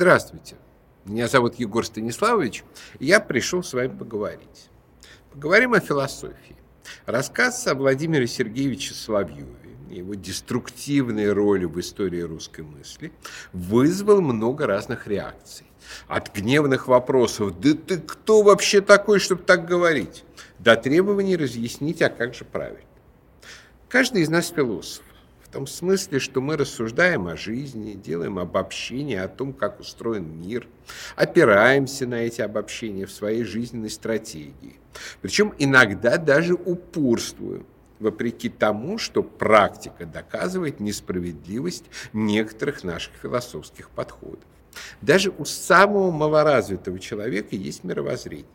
Здравствуйте. Меня зовут Егор Станиславович, и я пришел с вами поговорить. Поговорим о философии. Рассказ о Владимире Сергеевиче Соловьеве и его деструктивной роли в истории русской мысли вызвал много разных реакций. От гневных вопросов «Да ты кто вообще такой, чтобы так говорить?» до требований разъяснить, а как же правильно. Каждый из нас философ. В том смысле, что мы рассуждаем о жизни, делаем обобщения о том, как устроен мир, опираемся на эти обобщения в своей жизненной стратегии. Причем иногда даже упорствуем, вопреки тому, что практика доказывает несправедливость некоторых наших философских подходов. Даже у самого малоразвитого человека есть мировоззрение.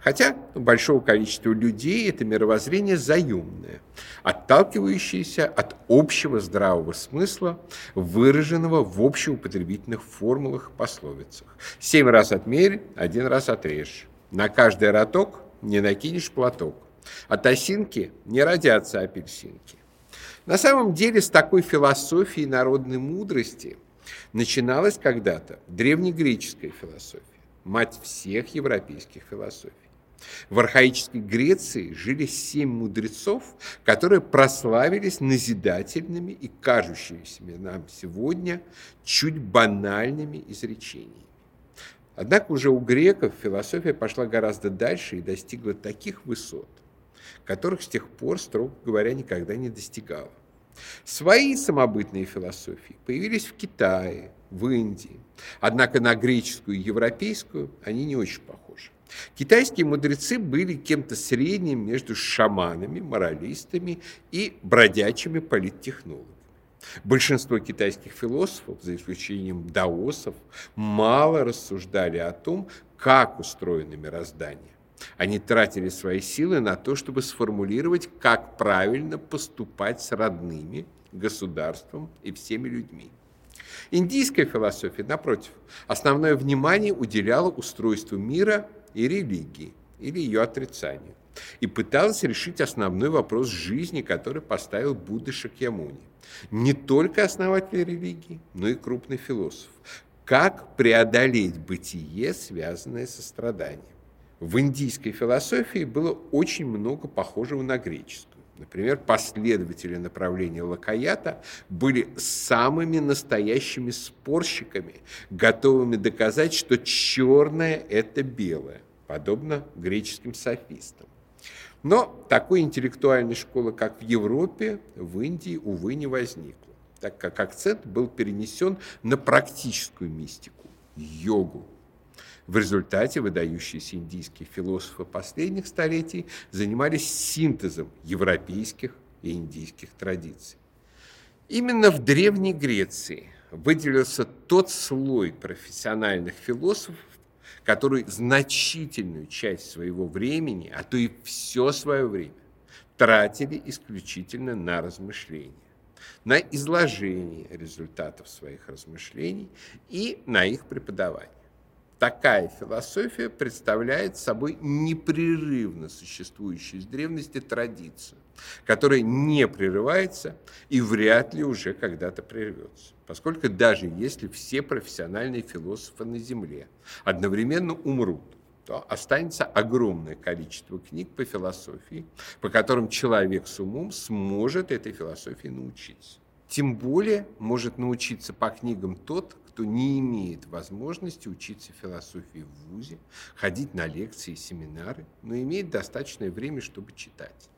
Хотя у большого количества людей это мировоззрение заемное, отталкивающееся от общего здравого смысла, выраженного в общеупотребительных формулах и пословицах. Семь раз отмерь, один раз отрежь. На каждый роток не накинешь платок. От осинки не родятся апельсинки. На самом деле с такой философией народной мудрости начиналась когда-то древнегреческая философия мать всех европейских философий. В архаической Греции жили семь мудрецов, которые прославились назидательными и кажущимися нам сегодня чуть банальными изречениями. Однако уже у греков философия пошла гораздо дальше и достигла таких высот, которых с тех пор, строго говоря, никогда не достигала. Свои самобытные философии появились в Китае, в Индии. Однако на греческую и европейскую они не очень похожи. Китайские мудрецы были кем-то средним между шаманами, моралистами и бродячими политтехнологами. Большинство китайских философов, за исключением даосов, мало рассуждали о том, как устроено мироздание. Они тратили свои силы на то, чтобы сформулировать, как правильно поступать с родными, государством и всеми людьми. Индийская философия, напротив, основное внимание уделяла устройству мира и религии, или ее отрицанию, и пыталась решить основной вопрос жизни, который поставил Будда Шакьямуни. Не только основатель религии, но и крупный философ. Как преодолеть бытие, связанное со страданием. В индийской философии было очень много похожего на греческую. Например, последователи направления Лакаята были самыми настоящими спорщиками, готовыми доказать, что черное – это белое, подобно греческим софистам. Но такой интеллектуальной школы, как в Европе, в Индии, увы, не возникло, так как акцент был перенесен на практическую мистику – йогу, в результате выдающиеся индийские философы последних столетий занимались синтезом европейских и индийских традиций. Именно в Древней Греции выделился тот слой профессиональных философов, который значительную часть своего времени, а то и все свое время, тратили исключительно на размышления, на изложение результатов своих размышлений и на их преподавание такая философия представляет собой непрерывно существующую с древности традицию, которая не прерывается и вряд ли уже когда-то прервется. Поскольку даже если все профессиональные философы на Земле одновременно умрут, то останется огромное количество книг по философии, по которым человек с умом сможет этой философии научиться. Тем более может научиться по книгам тот, кто не имеет возможности учиться философии в ВУЗе, ходить на лекции и семинары, но имеет достаточное время, чтобы читать.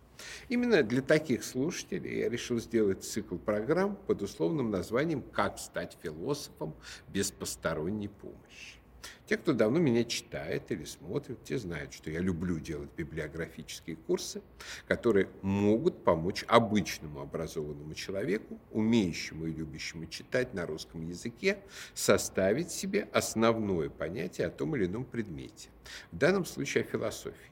Именно для таких слушателей я решил сделать цикл программ под условным названием «Как стать философом без посторонней помощи». Те, кто давно меня читает или смотрит, те знают, что я люблю делать библиографические курсы, которые могут помочь обычному образованному человеку, умеющему и любящему читать на русском языке, составить себе основное понятие о том или ином предмете. В данном случае о философии.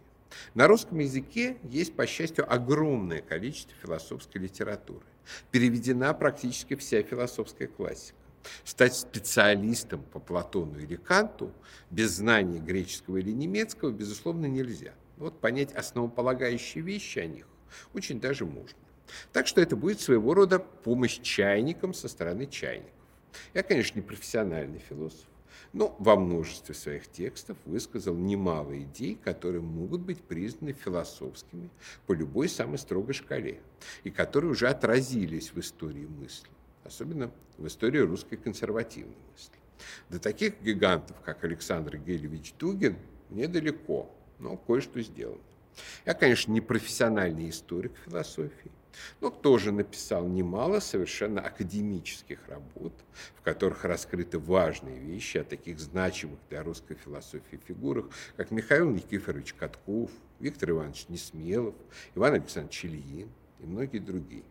На русском языке есть, по счастью, огромное количество философской литературы. Переведена практически вся философская классика. Стать специалистом по Платону или Канту без знания греческого или немецкого, безусловно, нельзя. Вот понять основополагающие вещи о них очень даже можно. Так что это будет своего рода помощь чайникам со стороны чайников. Я, конечно, не профессиональный философ, но во множестве своих текстов высказал немало идей, которые могут быть признаны философскими по любой самой строгой шкале, и которые уже отразились в истории мысли, особенно в истории русской консервативной мысли. До таких гигантов, как Александр Гелевич Дугин, недалеко, но кое-что сделано. Я, конечно, не профессиональный историк философии, но тоже написал немало совершенно академических работ, в которых раскрыты важные вещи о таких значимых для русской философии фигурах, как Михаил Никифорович Катков, Виктор Иванович Несмелов, Иван Александрович Ильин и многие другие.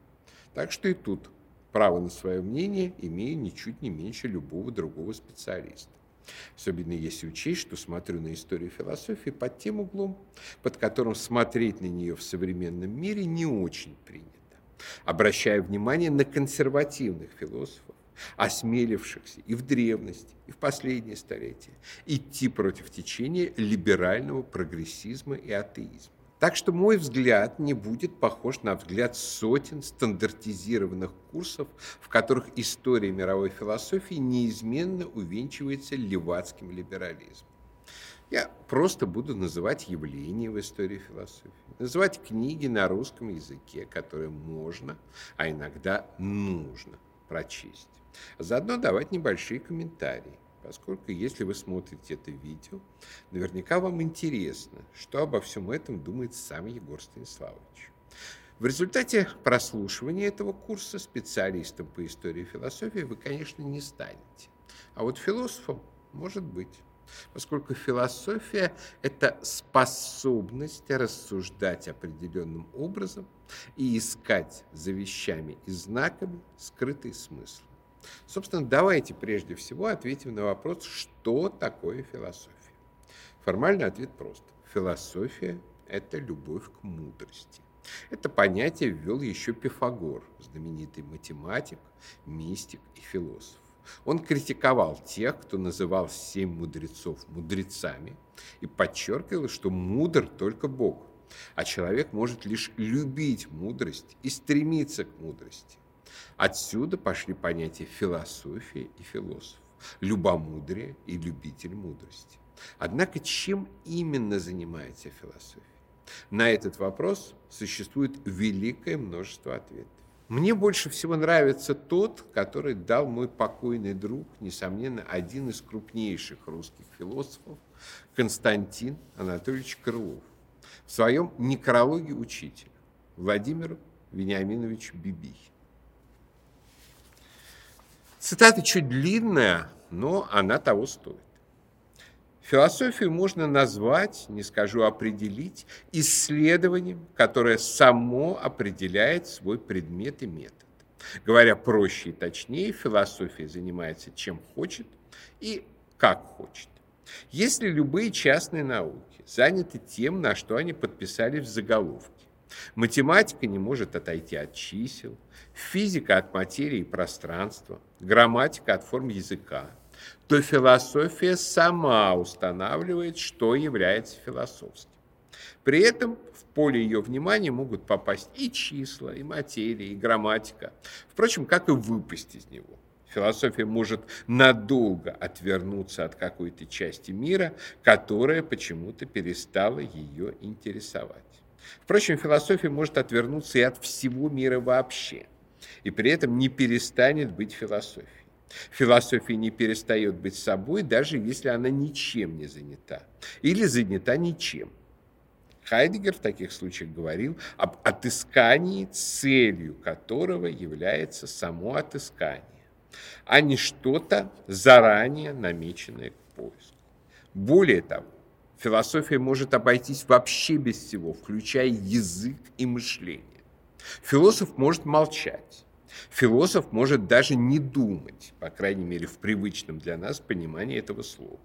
Так что и тут право на свое мнение имею ничуть не меньше любого другого специалиста. Особенно если учесть, что смотрю на историю философии под тем углом, под которым смотреть на нее в современном мире не очень принято. Обращая внимание на консервативных философов, осмелившихся и в древности, и в последние столетия идти против течения либерального прогрессизма и атеизма. Так что мой взгляд не будет похож на взгляд сотен стандартизированных курсов, в которых история мировой философии неизменно увенчивается левацким либерализмом. Я просто буду называть явления в истории философии, называть книги на русском языке, которые можно, а иногда нужно прочесть. заодно давать небольшие комментарии поскольку если вы смотрите это видео, наверняка вам интересно, что обо всем этом думает сам Егор Станиславович. В результате прослушивания этого курса специалистом по истории и философии вы, конечно, не станете. А вот философом может быть, поскольку философия – это способность рассуждать определенным образом и искать за вещами и знаками скрытый смысл. Собственно, давайте прежде всего ответим на вопрос, что такое философия. Формальный ответ прост. Философия – это любовь к мудрости. Это понятие ввел еще Пифагор, знаменитый математик, мистик и философ. Он критиковал тех, кто называл семь мудрецов мудрецами, и подчеркивал, что мудр только Бог, а человек может лишь любить мудрость и стремиться к мудрости. Отсюда пошли понятия философия и философ, любомудрие и любитель мудрости. Однако чем именно занимается философия? На этот вопрос существует великое множество ответов. Мне больше всего нравится тот, который дал мой покойный друг, несомненно, один из крупнейших русских философов, Константин Анатольевич Крылов, в своем «Некрологе учителя» Владимиру Вениаминовичу Бибихе. Цитата чуть длинная, но она того стоит. Философию можно назвать, не скажу определить, исследованием, которое само определяет свой предмет и метод. Говоря проще и точнее, философия занимается чем хочет и как хочет. Если любые частные науки заняты тем, на что они подписали в заголовке, Математика не может отойти от чисел, физика от материи и пространства, грамматика от форм языка, то философия сама устанавливает, что является философским. При этом в поле ее внимания могут попасть и числа, и материя, и грамматика, впрочем, как и выпасть из него. Философия может надолго отвернуться от какой-то части мира, которая почему-то перестала ее интересовать. Впрочем, философия может отвернуться и от всего мира вообще, и при этом не перестанет быть философией. Философия не перестает быть собой, даже если она ничем не занята, или занята ничем. Хайдегер в таких случаях говорил об отыскании, целью которого является само отыскание, а не что-то заранее намеченное к поиску. Более того, Философия может обойтись вообще без всего, включая язык и мышление. Философ может молчать. Философ может даже не думать, по крайней мере, в привычном для нас понимании этого слова.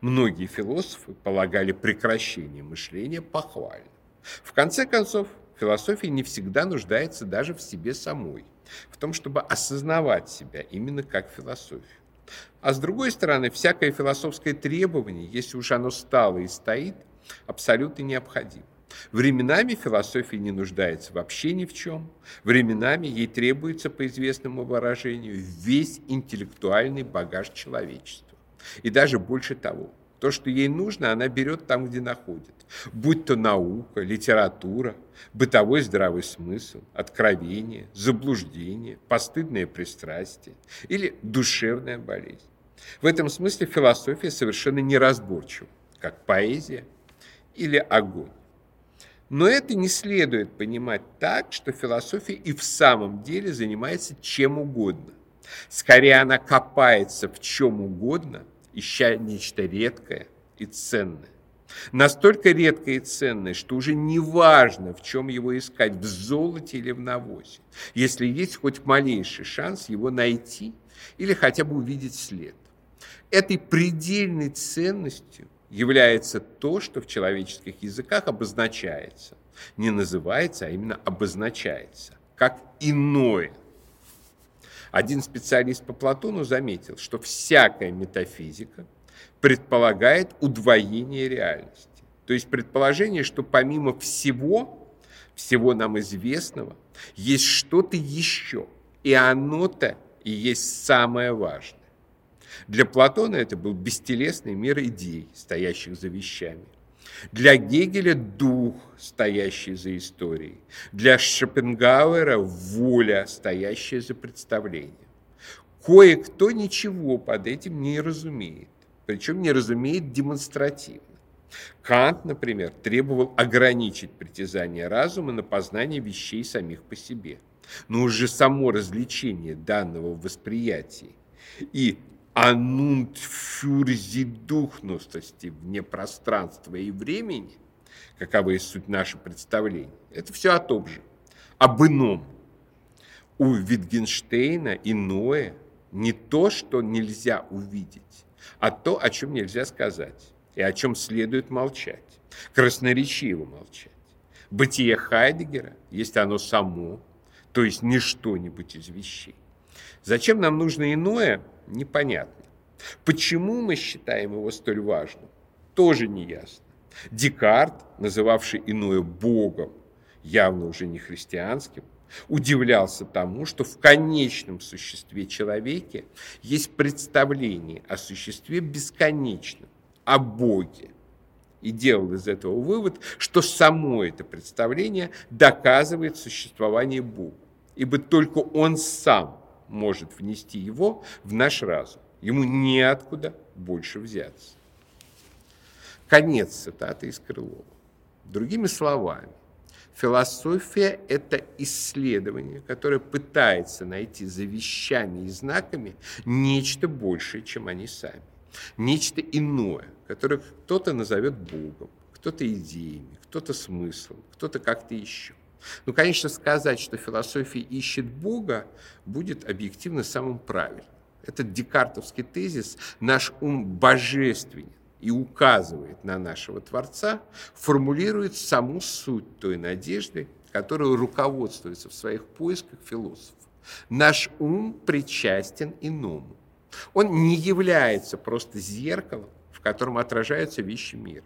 Многие философы полагали прекращение мышления похвальным. В конце концов, философия не всегда нуждается даже в себе самой, в том, чтобы осознавать себя именно как философию. А с другой стороны, всякое философское требование, если уж оно стало и стоит, абсолютно необходимо. Временами философия не нуждается вообще ни в чем. Временами ей требуется, по известному выражению, весь интеллектуальный багаж человечества. И даже больше того, то, что ей нужно, она берет там, где находит. Будь то наука, литература, бытовой здравый смысл, откровение, заблуждение, постыдное пристрастие или душевная болезнь. В этом смысле философия совершенно неразборчива, как поэзия или огонь. Но это не следует понимать так, что философия и в самом деле занимается чем угодно. Скорее, она копается в чем угодно, ища нечто редкое и ценное. Настолько редкое и ценное, что уже не важно, в чем его искать, в золоте или в навозе, если есть хоть малейший шанс его найти или хотя бы увидеть след. Этой предельной ценностью является то, что в человеческих языках обозначается. Не называется, а именно обозначается, как иное. Один специалист по Платону заметил, что всякая метафизика предполагает удвоение реальности. То есть предположение, что помимо всего, всего нам известного, есть что-то еще. И оно-то и есть самое важное. Для Платона это был бестелесный мир идей, стоящих за вещами. Для Гегеля – дух, стоящий за историей. Для Шопенгауэра – воля, стоящая за представлением. Кое-кто ничего под этим не разумеет, причем не разумеет демонстративно. Кант, например, требовал ограничить притязание разума на познание вещей самих по себе. Но уже само развлечение данного восприятия и анунт фюрзидухностности вне пространства и времени, каковы есть суть нашего представления, это все о том же, об ином. У Витгенштейна иное не то, что нельзя увидеть, а то, о чем нельзя сказать и о чем следует молчать, красноречиво молчать. Бытие Хайдегера есть оно само, то есть не что-нибудь из вещей. Зачем нам нужно иное, непонятно. Почему мы считаем его столь важным, тоже не ясно. Декарт, называвший иное Богом, явно уже не христианским, удивлялся тому, что в конечном существе человеке есть представление о существе бесконечном, о Боге. И делал из этого вывод, что само это представление доказывает существование Бога, ибо только Он сам может внести его в наш разум. Ему неоткуда больше взяться. Конец цитаты из Крылова. Другими словами, философия – это исследование, которое пытается найти за вещами и знаками нечто большее, чем они сами. Нечто иное, которое кто-то назовет Богом, кто-то идеями, кто-то смыслом, кто-то как-то еще. Ну, конечно, сказать, что философия ищет Бога, будет объективно самым правильным. Этот декартовский тезис «наш ум божественен» и указывает на нашего Творца, формулирует саму суть той надежды, которую руководствуется в своих поисках философ. Наш ум причастен иному. Он не является просто зеркалом, в котором отражаются вещи мира.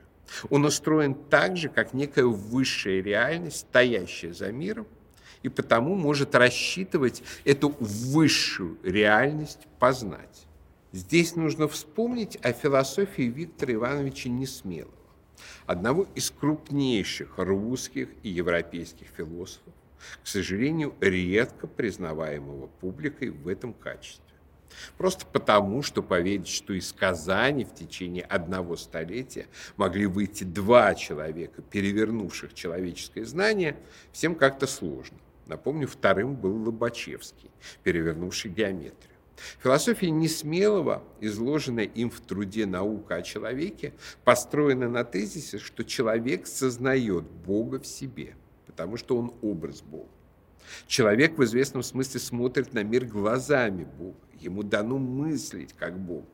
Он устроен так же, как некая высшая реальность, стоящая за миром, и потому может рассчитывать эту высшую реальность познать. Здесь нужно вспомнить о философии Виктора Ивановича Несмелого, одного из крупнейших русских и европейских философов, к сожалению, редко признаваемого публикой в этом качестве. Просто потому, что поверить, что из Казани в течение одного столетия могли выйти два человека, перевернувших человеческое знание, всем как-то сложно. Напомню, вторым был Лобачевский, перевернувший геометрию. Философия Несмелого, изложенная им в труде «Наука о человеке», построена на тезисе, что человек сознает Бога в себе, потому что он образ Бога. Человек в известном смысле смотрит на мир глазами Бога. Ему дано мыслить как Бог.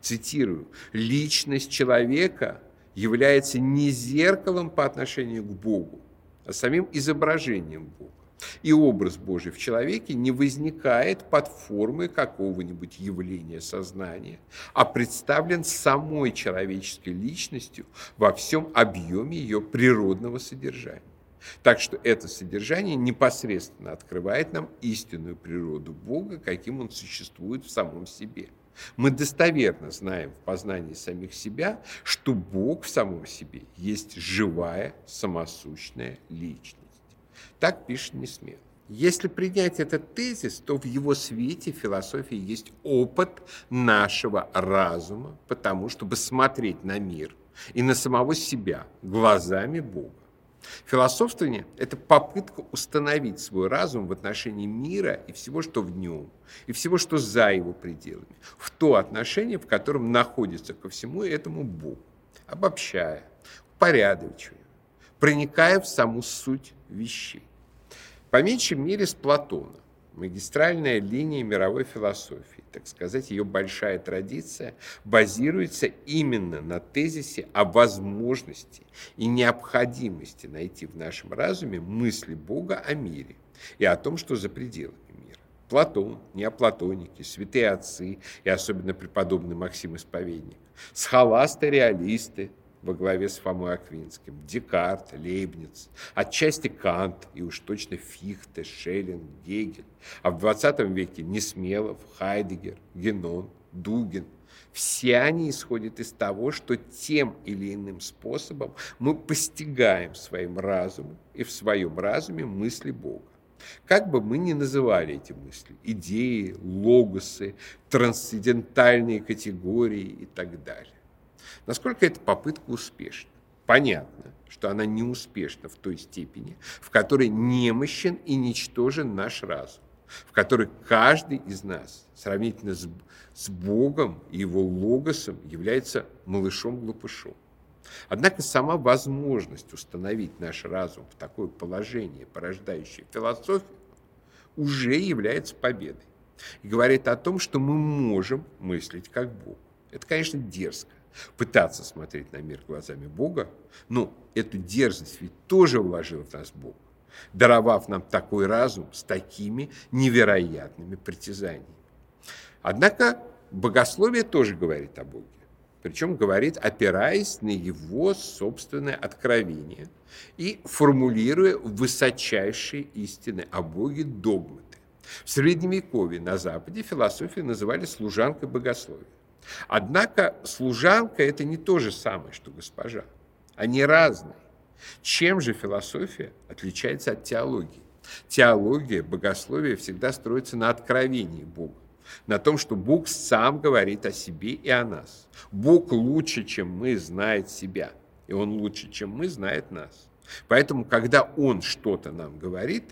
Цитирую, «Личность человека является не зеркалом по отношению к Богу, а самим изображением Бога. И образ Божий в человеке не возникает под формой какого-нибудь явления сознания, а представлен самой человеческой личностью во всем объеме ее природного содержания. Так что это содержание непосредственно открывает нам истинную природу Бога, каким он существует в самом себе. Мы достоверно знаем в познании самих себя, что Бог в самом себе есть живая, самосущная личность. Так пишет Несмел. Если принять этот тезис, то в его свете философия есть опыт нашего разума, потому чтобы смотреть на мир и на самого себя глазами Бога. Философствование – это попытка установить свой разум в отношении мира и всего, что в нем, и всего, что за его пределами, в то отношение, в котором находится ко всему этому Бог, обобщая, упорядочивая, проникая в саму суть вещей. По меньшей мере с Платона, магистральная линия мировой философии, так сказать, ее большая традиция базируется именно на тезисе о возможности и необходимости найти в нашем разуме мысли Бога о мире и о том, что за пределами мира. Платон, неоплатоники, святые отцы и особенно преподобный Максим Исповедник, схоласты, реалисты, во главе с Фомой Аквинским, Декарт, Лейбниц, отчасти Кант и уж точно Фихте, Шеллинг, Гегель, а в 20 веке Несмелов, Хайдегер, Генон, Дугин. Все они исходят из того, что тем или иным способом мы постигаем своим разумом и в своем разуме мысли Бога. Как бы мы ни называли эти мысли, идеи, логосы, трансцендентальные категории и так далее. Насколько эта попытка успешна? Понятно, что она не успешна в той степени, в которой немощен и ничтожен наш разум, в которой каждый из нас сравнительно с, с Богом и его логосом является малышом-глупышом. Однако сама возможность установить наш разум в такое положение, порождающее философию, уже является победой. И говорит о том, что мы можем мыслить как Бог. Это, конечно, дерзко пытаться смотреть на мир глазами Бога, но эту дерзость ведь тоже вложил в нас Бог, даровав нам такой разум с такими невероятными притязаниями. Однако богословие тоже говорит о Боге, причем говорит, опираясь на его собственное откровение и формулируя высочайшие истины о Боге догматы. В Средневековье на Западе философию называли служанкой богословия. Однако служанка – это не то же самое, что госпожа. Они разные. Чем же философия отличается от теологии? Теология, богословие всегда строится на откровении Бога, на том, что Бог сам говорит о себе и о нас. Бог лучше, чем мы, знает себя, и Он лучше, чем мы, знает нас. Поэтому, когда Он что-то нам говорит,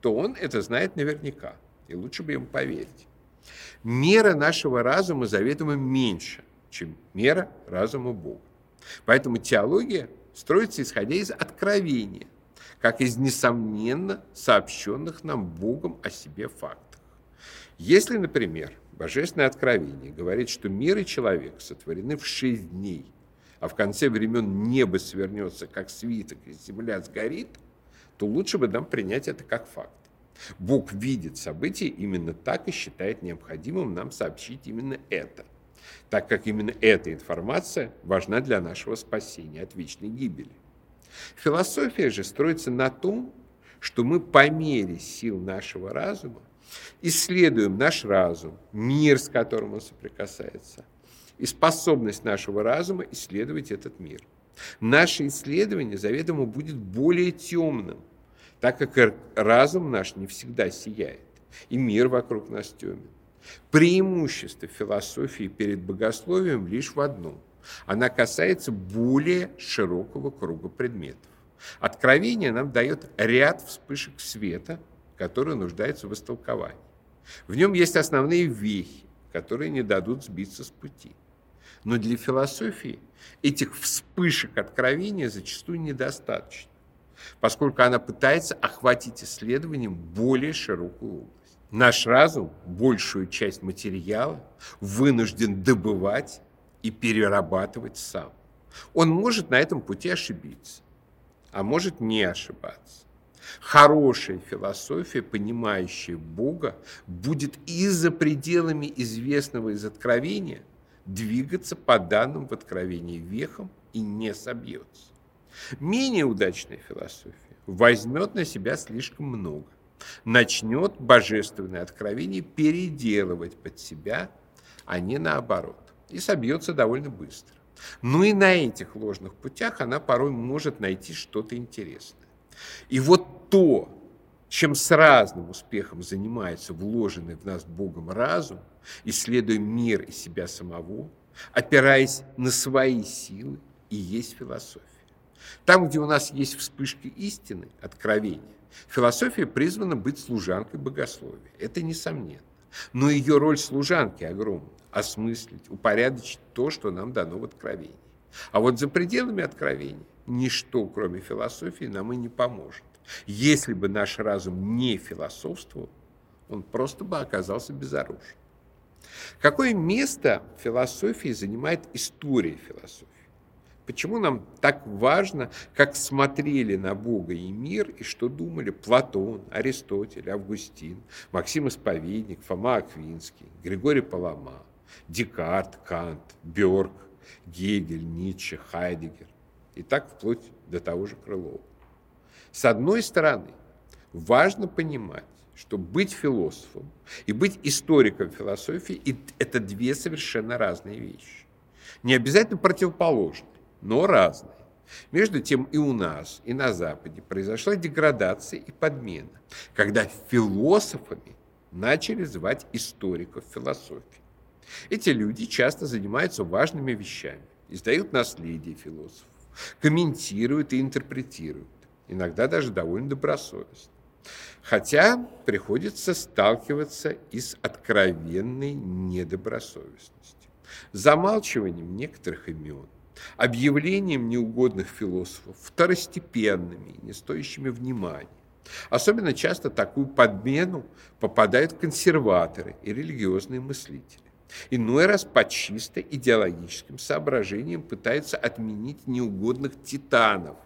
то Он это знает наверняка, и лучше бы ему поверить мера нашего разума заведомо меньше, чем мера разума Бога. Поэтому теология строится исходя из откровения, как из несомненно сообщенных нам Богом о себе фактах. Если, например, Божественное откровение говорит, что мир и человек сотворены в шесть дней, а в конце времен небо свернется, как свиток, и земля сгорит, то лучше бы нам принять это как факт. Бог видит события именно так и считает необходимым нам сообщить именно это, так как именно эта информация важна для нашего спасения от вечной гибели. Философия же строится на том, что мы по мере сил нашего разума исследуем наш разум, мир, с которым он соприкасается, и способность нашего разума исследовать этот мир. Наше исследование заведомо будет более темным, так как разум наш не всегда сияет, и мир вокруг нас темен. Преимущество философии перед богословием лишь в одном. Она касается более широкого круга предметов. Откровение нам дает ряд вспышек света, которые нуждаются в истолковании. В нем есть основные вехи, которые не дадут сбиться с пути. Но для философии этих вспышек откровения зачастую недостаточно поскольку она пытается охватить исследованием более широкую область. Наш разум большую часть материала вынужден добывать и перерабатывать сам. Он может на этом пути ошибиться, а может не ошибаться. Хорошая философия, понимающая Бога, будет и за пределами известного из откровения двигаться по данным в откровении вехом и не собьется. Менее удачная философия возьмет на себя слишком много, начнет божественное откровение переделывать под себя, а не наоборот. И собьется довольно быстро. Но и на этих ложных путях она порой может найти что-то интересное. И вот то, чем с разным успехом занимается вложенный в нас Богом разум, исследуя мир и себя самого, опираясь на свои силы, и есть философия. Там, где у нас есть вспышки истины, откровения, философия призвана быть служанкой богословия. Это несомненно. Но ее роль служанки огромна – осмыслить, упорядочить то, что нам дано в откровении. А вот за пределами откровения ничто, кроме философии, нам и не поможет. Если бы наш разум не философствовал, он просто бы оказался безоружен. Какое место в философии занимает история философии? Почему нам так важно, как смотрели на Бога и мир, и что думали Платон, Аристотель, Августин, Максим Исповедник, Фома Аквинский, Григорий Палама, Декарт, Кант, Бёрк, Гегель, Ницше, Хайдегер, и так вплоть до того же Крылова. С одной стороны, важно понимать, что быть философом и быть историком философии – это две совершенно разные вещи. Не обязательно противоположные но разные. Между тем и у нас, и на Западе произошла деградация и подмена, когда философами начали звать историков философии. Эти люди часто занимаются важными вещами, издают наследие философов, комментируют и интерпретируют, иногда даже довольно добросовестно. Хотя приходится сталкиваться и с откровенной недобросовестностью, замалчиванием некоторых имен, объявлением неугодных философов второстепенными, не стоящими внимания. Особенно часто такую подмену попадают консерваторы и религиозные мыслители. Иной раз по чисто идеологическим соображениям пытаются отменить неугодных титанов,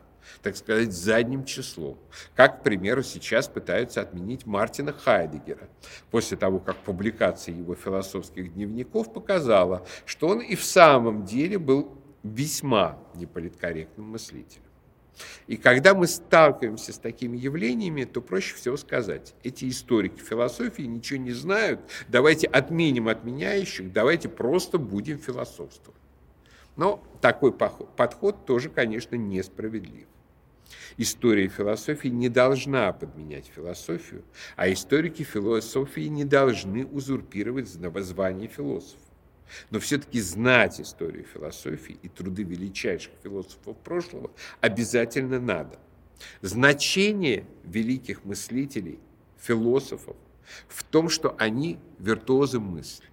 так сказать, задним числом. Как, к примеру, сейчас пытаются отменить Мартина Хайдегера, после того, как публикация его философских дневников показала, что он и в самом деле был весьма неполиткорректным мыслителем. И когда мы сталкиваемся с такими явлениями, то проще всего сказать, эти историки философии ничего не знают, давайте отменим отменяющих, давайте просто будем философствовать. Но такой подход тоже, конечно, несправедлив. История философии не должна подменять философию, а историки философии не должны узурпировать звание философа. Но все-таки знать историю философии и труды величайших философов прошлого обязательно надо. Значение великих мыслителей, философов в том, что они виртуозы мысли.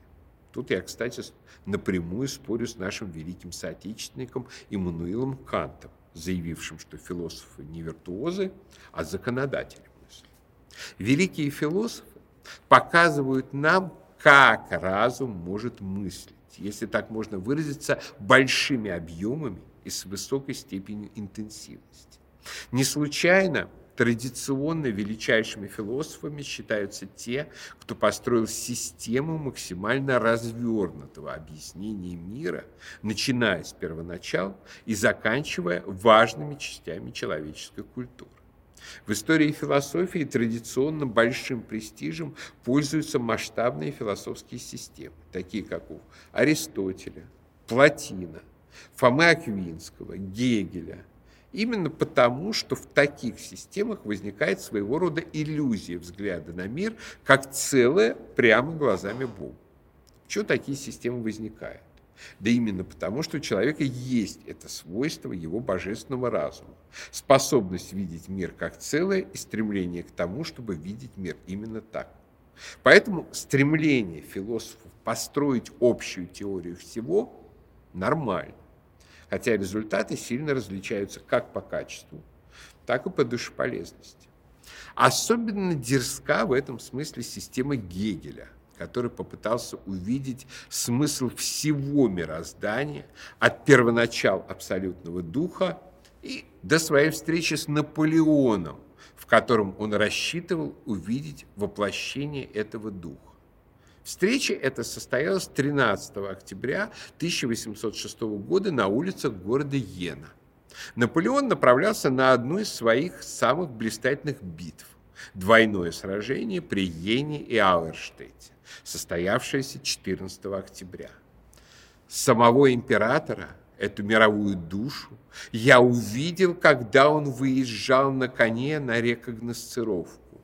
Тут я, кстати, напрямую спорю с нашим великим соотечественником Иммануилом Кантом, заявившим, что философы не виртуозы, а законодатели мысли. Великие философы показывают нам как разум может мыслить, если так можно выразиться, большими объемами и с высокой степенью интенсивности. Не случайно традиционно величайшими философами считаются те, кто построил систему максимально развернутого объяснения мира, начиная с первоначал и заканчивая важными частями человеческой культуры. В истории философии традиционно большим престижем пользуются масштабные философские системы, такие как у Аристотеля, Платина, Фомы Аквинского, Гегеля. Именно потому, что в таких системах возникает своего рода иллюзия взгляда на мир как целое прямо глазами Бога. Почему такие системы возникают? Да именно потому, что у человека есть это свойство его божественного разума, способность видеть мир как целое и стремление к тому, чтобы видеть мир именно так. Поэтому стремление философов построить общую теорию всего нормально, хотя результаты сильно различаются как по качеству, так и по душеполезности. Особенно дерзка в этом смысле система Гегеля – который попытался увидеть смысл всего мироздания от первоначал абсолютного духа и до своей встречи с Наполеоном, в котором он рассчитывал увидеть воплощение этого духа. Встреча эта состоялась 13 октября 1806 года на улицах города Йена. Наполеон направлялся на одну из своих самых блистательных битв – двойное сражение при Йене и Ауэрштете состоявшееся 14 октября. Самого императора, эту мировую душу, я увидел, когда он выезжал на коне на рекогносцировку.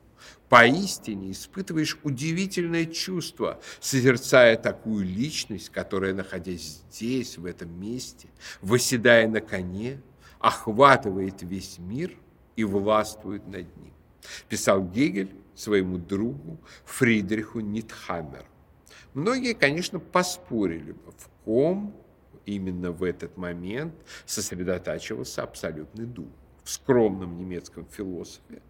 Поистине испытываешь удивительное чувство, созерцая такую личность, которая, находясь здесь, в этом месте, восседая на коне, охватывает весь мир и властвует над ним. Писал Гегель своему другу Фридриху Нитхаммеру. Многие, конечно, поспорили бы, в ком именно в этот момент сосредотачивался абсолютный дух. В скромном немецком философе,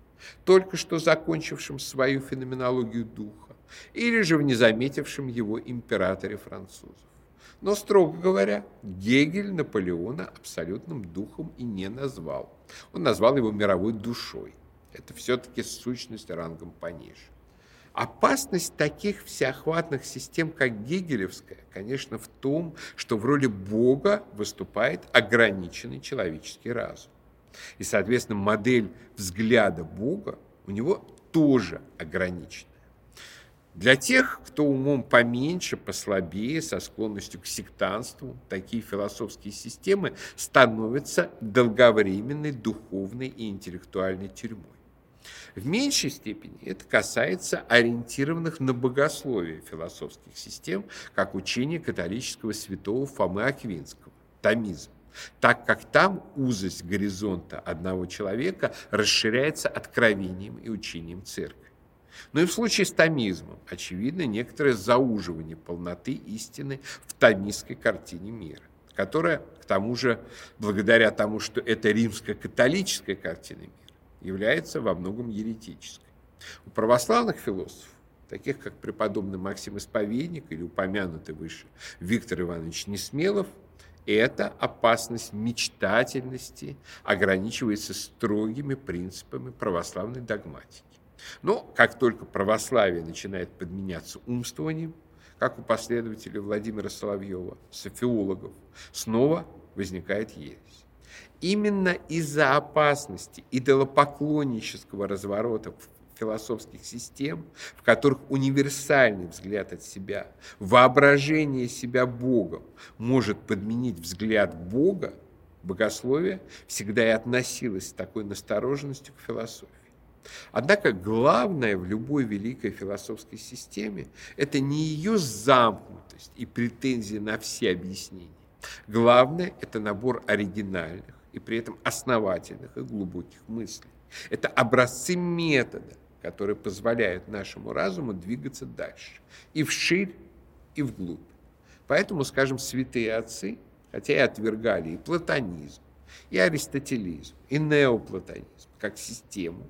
только что закончившем свою феноменологию духа, или же в незаметившем его императоре французов. Но, строго говоря, Гегель Наполеона абсолютным духом и не назвал. Он назвал его мировой душой. Это все-таки сущность рангом пониже. Опасность таких всеохватных систем, как Гегелевская, конечно, в том, что в роли Бога выступает ограниченный человеческий разум. И, соответственно, модель взгляда Бога у него тоже ограничена. Для тех, кто умом поменьше, послабее, со склонностью к сектанству, такие философские системы становятся долговременной духовной и интеллектуальной тюрьмой. В меньшей степени это касается ориентированных на богословие философских систем, как учение католического святого Фомы Аквинского, томизм, так как там узость горизонта одного человека расширяется откровением и учением церкви. Но и в случае с томизмом очевидно некоторое зауживание полноты истины в томистской картине мира, которая, к тому же, благодаря тому, что это римско-католическая картина мира, является во многом еретической. У православных философов, таких как преподобный Максим Исповедник или упомянутый выше Виктор Иванович Несмелов, эта опасность мечтательности ограничивается строгими принципами православной догматики. Но как только православие начинает подменяться умствованием, как у последователей Владимира Соловьева, софиологов, снова возникает ересь. Именно из-за опасности идолопоклоннического разворота философских систем, в которых универсальный взгляд от себя, воображение себя Богом может подменить взгляд Бога, богословие всегда и относилось с такой настороженностью к философии. Однако главное в любой великой философской системе – это не ее замкнутость и претензии на все объяснения. Главное – это набор оригинальных, и при этом основательных и глубоких мыслей. Это образцы метода, которые позволяют нашему разуму двигаться дальше, и вширь, и вглубь. Поэтому, скажем, святые отцы, хотя и отвергали и платонизм, и аристотелизм, и неоплатонизм как систему,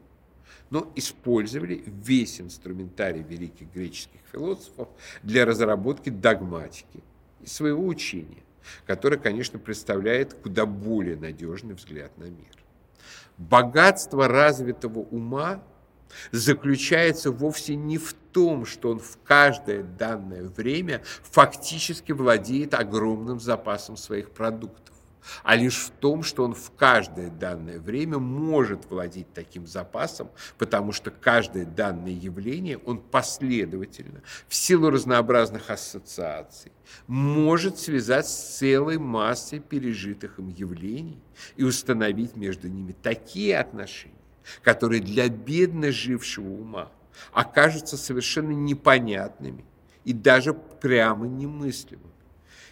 но использовали весь инструментарий великих греческих философов для разработки догматики и своего учения который, конечно, представляет куда более надежный взгляд на мир. Богатство развитого ума заключается вовсе не в том, что он в каждое данное время фактически владеет огромным запасом своих продуктов а лишь в том, что он в каждое данное время может владеть таким запасом, потому что каждое данное явление он последовательно, в силу разнообразных ассоциаций, может связать с целой массой пережитых им явлений и установить между ними такие отношения, которые для бедно жившего ума окажутся совершенно непонятными и даже прямо немыслимыми.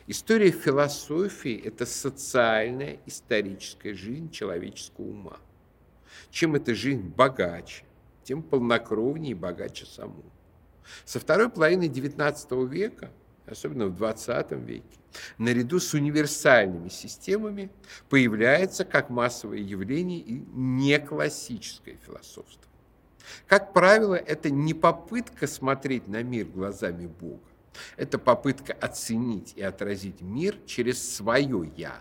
История философии – это социальная историческая жизнь человеческого ума. Чем эта жизнь богаче, тем полнокровнее и богаче саму. Со второй половины XIX века, особенно в XX веке, наряду с универсальными системами появляется как массовое явление и неклассическое философство. Как правило, это не попытка смотреть на мир глазами Бога, это попытка оценить и отразить мир через свое «я»,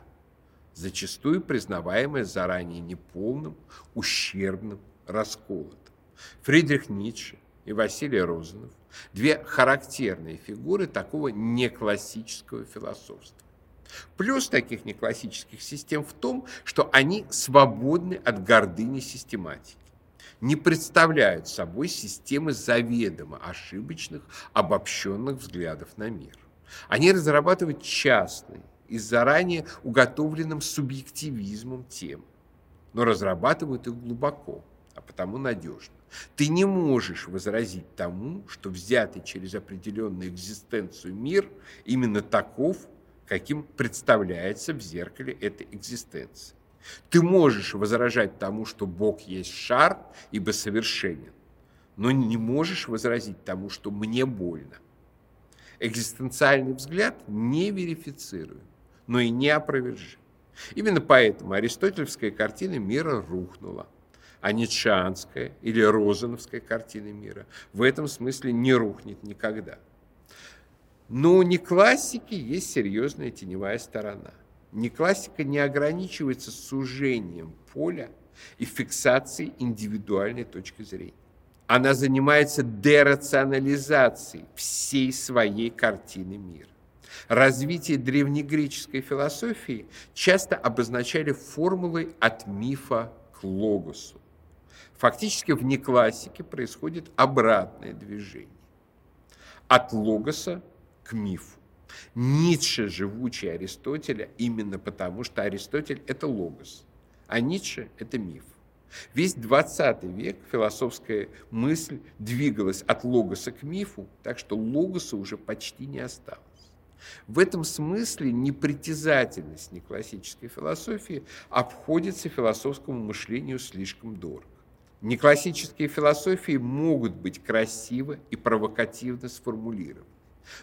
зачастую признаваемое заранее неполным, ущербным, расколотым. Фридрих Ницше и Василий Розанов – две характерные фигуры такого неклассического философства. Плюс таких неклассических систем в том, что они свободны от гордыни систематики. Не представляют собой системы заведомо ошибочных, обобщенных взглядов на мир. Они разрабатывают частные и заранее уготовленным субъективизмом тем, но разрабатывают их глубоко, а потому надежно. Ты не можешь возразить тому, что взятый через определенную экзистенцию мир именно таков, каким представляется в зеркале этой экзистенции. Ты можешь возражать тому, что Бог есть шар, ибо совершенен, но не можешь возразить тому, что мне больно. Экзистенциальный взгляд не верифицируем, но и не опровержим. Именно поэтому аристотельская картина мира рухнула, а ницшеанская или розановская картина мира в этом смысле не рухнет никогда. Но у неклассики есть серьезная теневая сторона. Неклассика не ограничивается сужением поля и фиксацией индивидуальной точки зрения. Она занимается дерационализацией всей своей картины мира. Развитие древнегреческой философии часто обозначали формулой от мифа к логосу. Фактически в неклассике происходит обратное движение. От логоса к мифу. Ницше живучий Аристотеля именно потому, что Аристотель – это логос, а Ницше – это миф. Весь 20 век философская мысль двигалась от логоса к мифу, так что логоса уже почти не осталось. В этом смысле непритязательность неклассической философии обходится философскому мышлению слишком дорого. Неклассические философии могут быть красиво и провокативно сформулированы.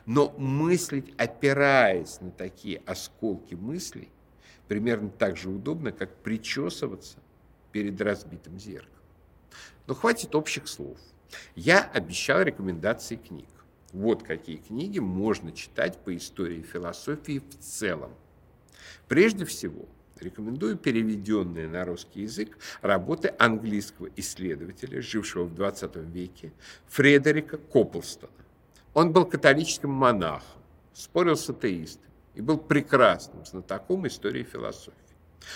Но мыслить, опираясь на такие осколки мыслей, примерно так же удобно, как причесываться перед разбитым зеркалом. Но хватит общих слов. Я обещал рекомендации книг. Вот какие книги можно читать по истории философии в целом. Прежде всего, рекомендую переведенные на русский язык работы английского исследователя, жившего в 20 веке, Фредерика Копплстона. Он был католическим монахом, спорил с атеистами и был прекрасным знатоком истории философии.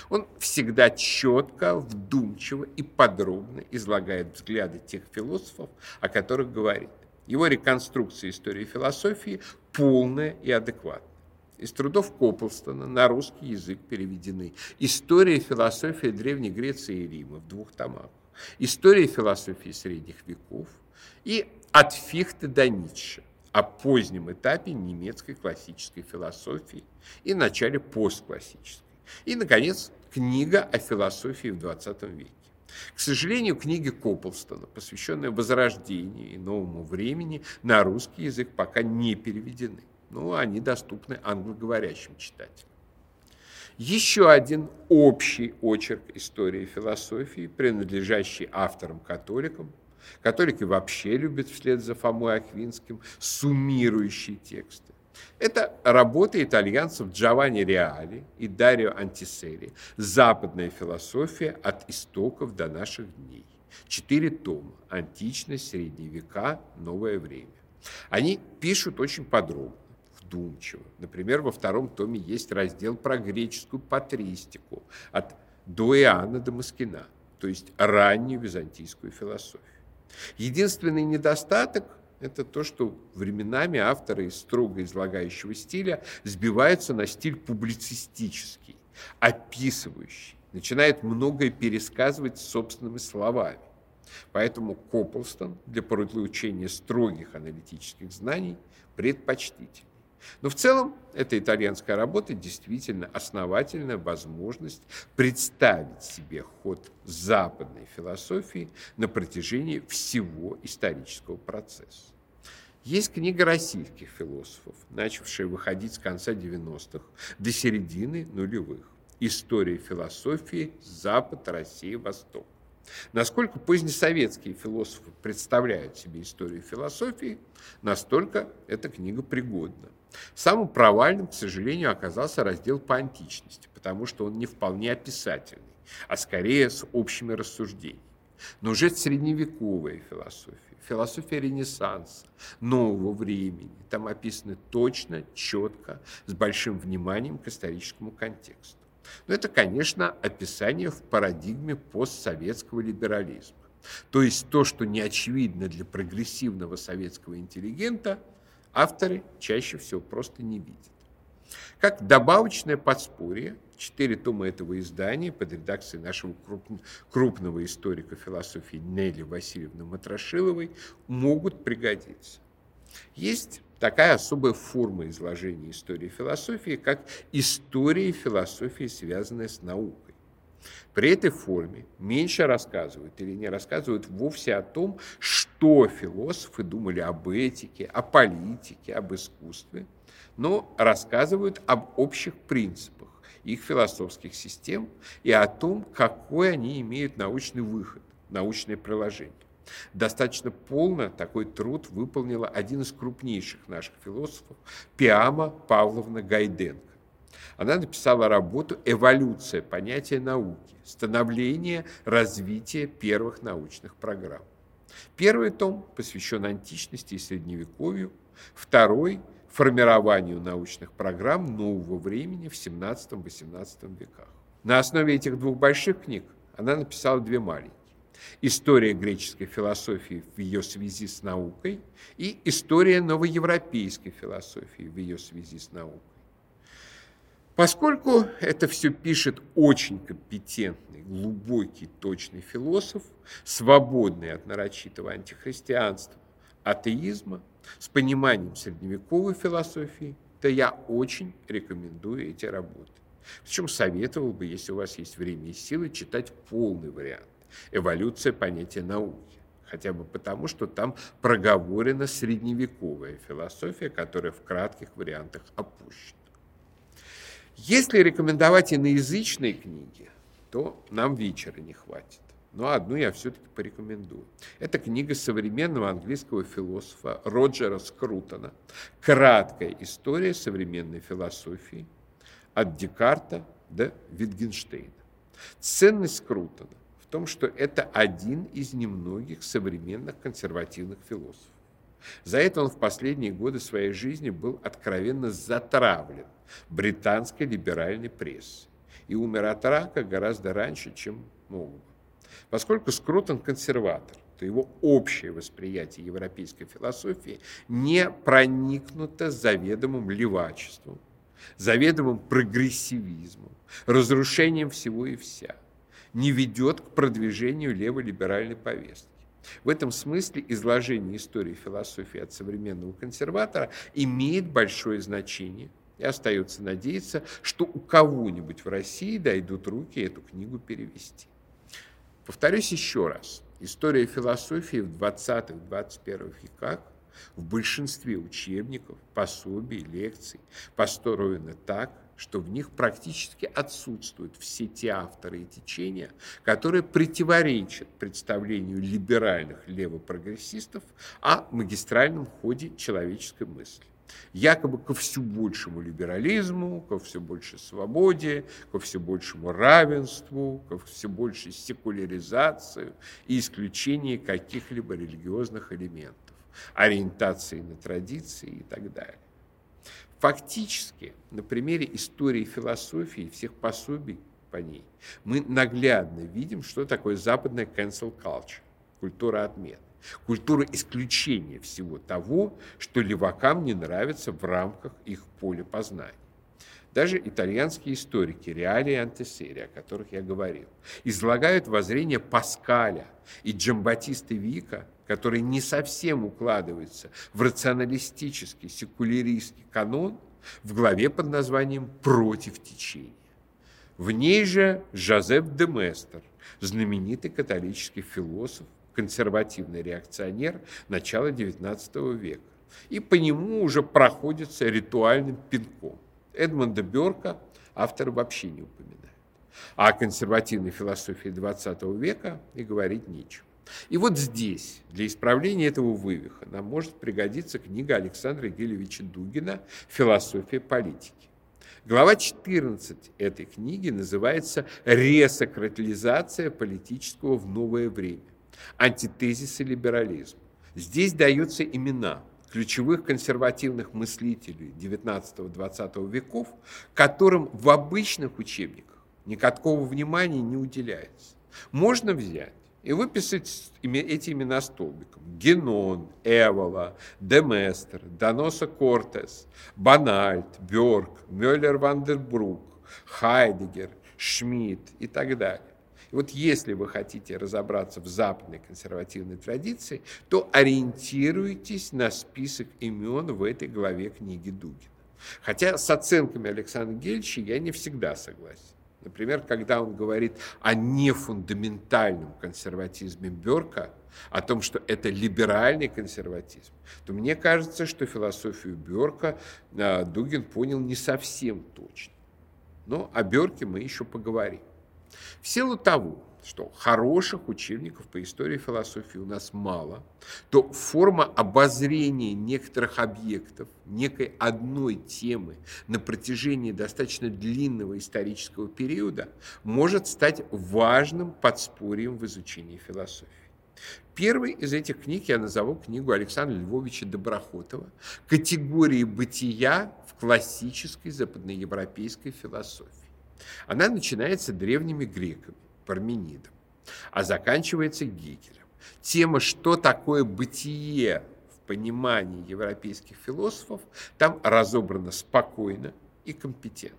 Он всегда четко, вдумчиво и подробно излагает взгляды тех философов, о которых говорит. Его реконструкция истории философии полная и адекватная. Из трудов Коплстона на русский язык переведены «История философии Древней Греции и Рима» в двух томах, «История философии средних веков» и «От Фихте до Ницше» о позднем этапе немецкой классической философии и начале постклассической. И, наконец, книга о философии в XX веке. К сожалению, книги Коплстона, посвященные Возрождению и новому времени, на русский язык пока не переведены. Но они доступны англоговорящим читателям. Еще один общий очерк истории философии, принадлежащий авторам-католикам, Католики вообще любят вслед за Фомой Аквинским суммирующие тексты. Это работа итальянцев Джованни Реали и Дарио Антисери «Западная философия от истоков до наших дней». Четыре тома «Античность, средние века, новое время». Они пишут очень подробно, вдумчиво. Например, во втором томе есть раздел про греческую патристику от до Иоанна Дамаскина, то есть раннюю византийскую философию. Единственный недостаток – это то, что временами авторы из строго излагающего стиля сбиваются на стиль публицистический, описывающий, начинают многое пересказывать собственными словами. Поэтому Копплстон для получения строгих аналитических знаний предпочтитель. Но в целом эта итальянская работа действительно основательная возможность представить себе ход западной философии на протяжении всего исторического процесса. Есть книга российских философов, начавшая выходить с конца 90-х до середины нулевых. История философии Запад, Россия, Восток. Насколько позднесоветские философы представляют себе историю философии, настолько эта книга пригодна. Самым провальным, к сожалению, оказался раздел по античности, потому что он не вполне описательный, а скорее с общими рассуждениями. Но уже средневековая философия, философия Ренессанса, нового времени, там описаны точно, четко, с большим вниманием к историческому контексту. Но это, конечно, описание в парадигме постсоветского либерализма. То есть то, что не очевидно для прогрессивного советского интеллигента, авторы чаще всего просто не видят. Как добавочное подспорье, четыре тома этого издания под редакцией нашего крупного историка философии Нелли Васильевны Матрошиловой могут пригодиться. Есть такая особая форма изложения истории философии, как история философии, связанная с наукой. При этой форме меньше рассказывают или не рассказывают вовсе о том, что философы думали об этике, о политике, об искусстве, но рассказывают об общих принципах их философских систем и о том, какой они имеют научный выход, научное приложение. Достаточно полно такой труд выполнила один из крупнейших наших философов Пиама Павловна Гайденко. Она написала работу «Эволюция понятия науки. Становление, развитие первых научных программ». Первый том посвящен античности и средневековью, второй – формированию научных программ нового времени в 17-18 веках. На основе этих двух больших книг она написала две маленькие. История греческой философии в ее связи с наукой и история новоевропейской философии в ее связи с наукой. Поскольку это все пишет очень компетентный, глубокий, точный философ, свободный от нарочитого антихристианства, атеизма, с пониманием средневековой философии, то я очень рекомендую эти работы. Причем советовал бы, если у вас есть время и силы, читать полный вариант «Эволюция понятия науки». Хотя бы потому, что там проговорена средневековая философия, которая в кратких вариантах опущена. Если рекомендовать иноязычные книги, то нам вечера не хватит. Но одну я все-таки порекомендую. Это книга современного английского философа Роджера Скрутона «Краткая история современной философии от Декарта до Витгенштейна». Ценность Скрутона том, что это один из немногих современных консервативных философов. За это он в последние годы своей жизни был откровенно затравлен британской либеральной прессой и умер от рака гораздо раньше, чем мог бы. Поскольку Скрутон консерватор, то его общее восприятие европейской философии не проникнуто заведомым левачеством, заведомым прогрессивизмом, разрушением всего и вся, не ведет к продвижению леволиберальной повестки. В этом смысле изложение истории философии от современного консерватора имеет большое значение, и остается надеяться, что у кого-нибудь в России дойдут руки эту книгу перевести. Повторюсь еще раз. История философии в 20-21 веках в большинстве учебников, пособий, лекций построена так, что в них практически отсутствуют все те авторы и течения, которые противоречат представлению либеральных левопрогрессистов о магистральном ходе человеческой мысли якобы ко все большему либерализму, ко все большей свободе, ко все большему равенству, ко все большей секуляризации и исключению каких-либо религиозных элементов, ориентации на традиции и так далее. Фактически, на примере истории философии и всех пособий по ней, мы наглядно видим, что такое западная cancel culture, культура отмен культура исключения всего того, что левакам не нравится в рамках их поля познания. Даже итальянские историки Реали и Антесери, о которых я говорил, излагают воззрение Паскаля и Джамбатиста Вика, который не совсем укладывается в рационалистический секуляристский канон в главе под названием «Против течения». В ней же Жозеф де Местер, знаменитый католический философ, консервативный реакционер начала XIX века. И по нему уже проходится ритуальным пинком. Эдмонда Берка автор вообще не упоминает. А о консервативной философии XX века и говорить нечего. И вот здесь, для исправления этого вывиха, нам может пригодиться книга Александра Гелевича Дугина «Философия политики». Глава 14 этой книги называется «Ресократилизация политического в новое время» антитезисы либерализма. Здесь даются имена ключевых консервативных мыслителей XIX-XX веков, которым в обычных учебниках никакого внимания не уделяется. Можно взять и выписать эти имена столбиком. Генон, Эвола, Деместер, Доноса Кортес, Банальд, Бёрк, Мюллер Вандербрук, Хайдегер, Шмидт и так далее. И вот если вы хотите разобраться в западной консервативной традиции, то ориентируйтесь на список имен в этой главе книги Дугина. Хотя с оценками Александра Гельча я не всегда согласен. Например, когда он говорит о нефундаментальном консерватизме Берка, о том, что это либеральный консерватизм, то мне кажется, что философию Берка а, Дугин понял не совсем точно. Но о Берке мы еще поговорим. В силу того, что хороших учебников по истории и философии у нас мало, то форма обозрения некоторых объектов, некой одной темы на протяжении достаточно длинного исторического периода может стать важным подспорьем в изучении философии. Первый из этих книг я назову книгу Александра Львовича Доброхотова «Категории бытия в классической западноевропейской философии». Она начинается древними греками, Парменидом, а заканчивается Гегелем. Тема «Что такое бытие?» в понимании европейских философов там разобрана спокойно и компетентно.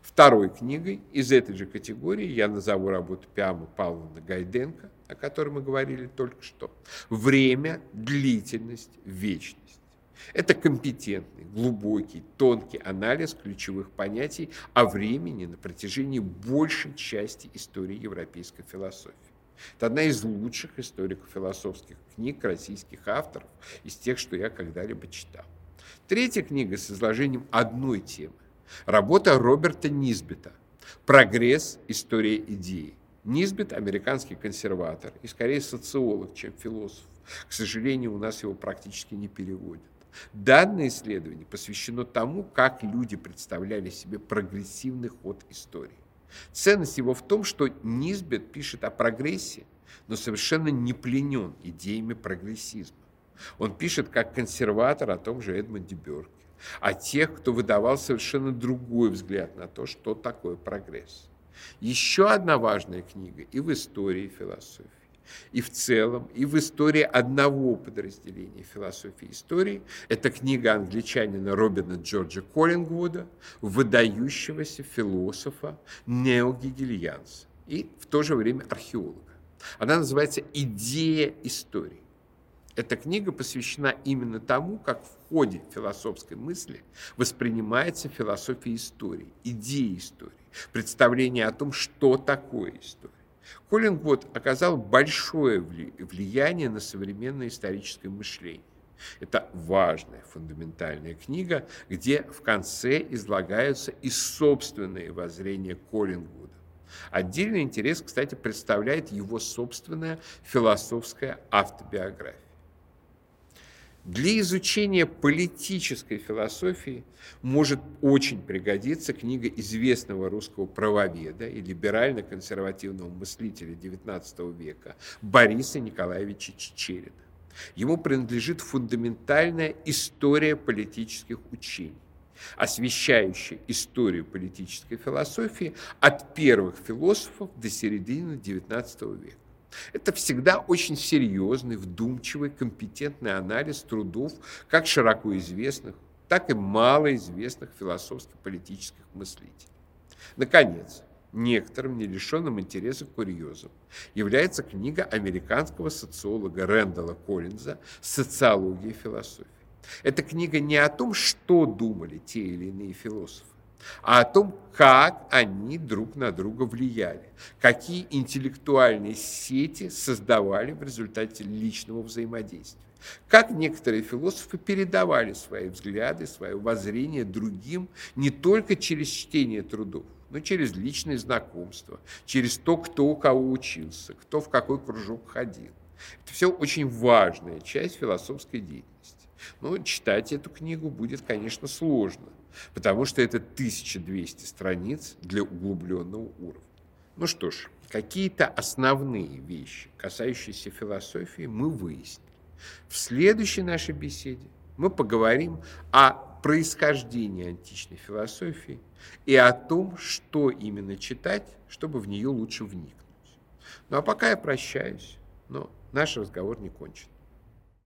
Второй книгой из этой же категории я назову работу Пиама Павловна Гайденко, о которой мы говорили только что. «Время, длительность, вечность». Это компетентный, глубокий, тонкий анализ ключевых понятий о времени на протяжении большей части истории европейской философии. Это одна из лучших историко-философских книг российских авторов из тех, что я когда-либо читал. Третья книга с изложением одной темы. Работа Роберта Низбета «Прогресс. История идеи». Низбет – американский консерватор и скорее социолог, чем философ. К сожалению, у нас его практически не переводят. Данное исследование посвящено тому, как люди представляли себе прогрессивный ход истории. Ценность его в том, что Низбет пишет о прогрессе, но совершенно не пленен идеями прогрессизма. Он пишет как консерватор о том же Эдмонде Бёрке, о тех, кто выдавал совершенно другой взгляд на то, что такое прогресс. Еще одна важная книга и в истории философии и в целом, и в истории одного подразделения философии истории. Это книга англичанина Робина Джорджа Коллингвуда, выдающегося философа неогегельянца и в то же время археолога. Она называется «Идея истории». Эта книга посвящена именно тому, как в ходе философской мысли воспринимается философия истории, идея истории, представление о том, что такое история. Коллингвуд оказал большое влияние на современное историческое мышление. Это важная фундаментальная книга, где в конце излагаются и собственные воззрения Коллингвуда. Отдельный интерес, кстати, представляет его собственная философская автобиография. Для изучения политической философии может очень пригодиться книга известного русского правоведа и либерально-консервативного мыслителя XIX века Бориса Николаевича Чечерина. Ему принадлежит фундаментальная история политических учений, освещающая историю политической философии от первых философов до середины XIX века. Это всегда очень серьезный, вдумчивый, компетентный анализ трудов как широко известных, так и малоизвестных философских политических мыслителей. Наконец, некоторым не лишенным интереса к курьезам является книга американского социолога Рэндала Коллинза «Социология и философия». Эта книга не о том, что думали те или иные философы, а о том, как они друг на друга влияли, какие интеллектуальные сети создавали в результате личного взаимодействия, как некоторые философы передавали свои взгляды, свое воззрение другим не только через чтение трудов, но через личные знакомства, через то, кто у кого учился, кто в какой кружок ходил. Это все очень важная часть философской деятельности. Но читать эту книгу будет, конечно, сложно – потому что это 1200 страниц для углубленного уровня. Ну что ж, какие-то основные вещи, касающиеся философии, мы выяснили. В следующей нашей беседе мы поговорим о происхождении античной философии и о том, что именно читать, чтобы в нее лучше вникнуть. Ну а пока я прощаюсь, но наш разговор не кончен.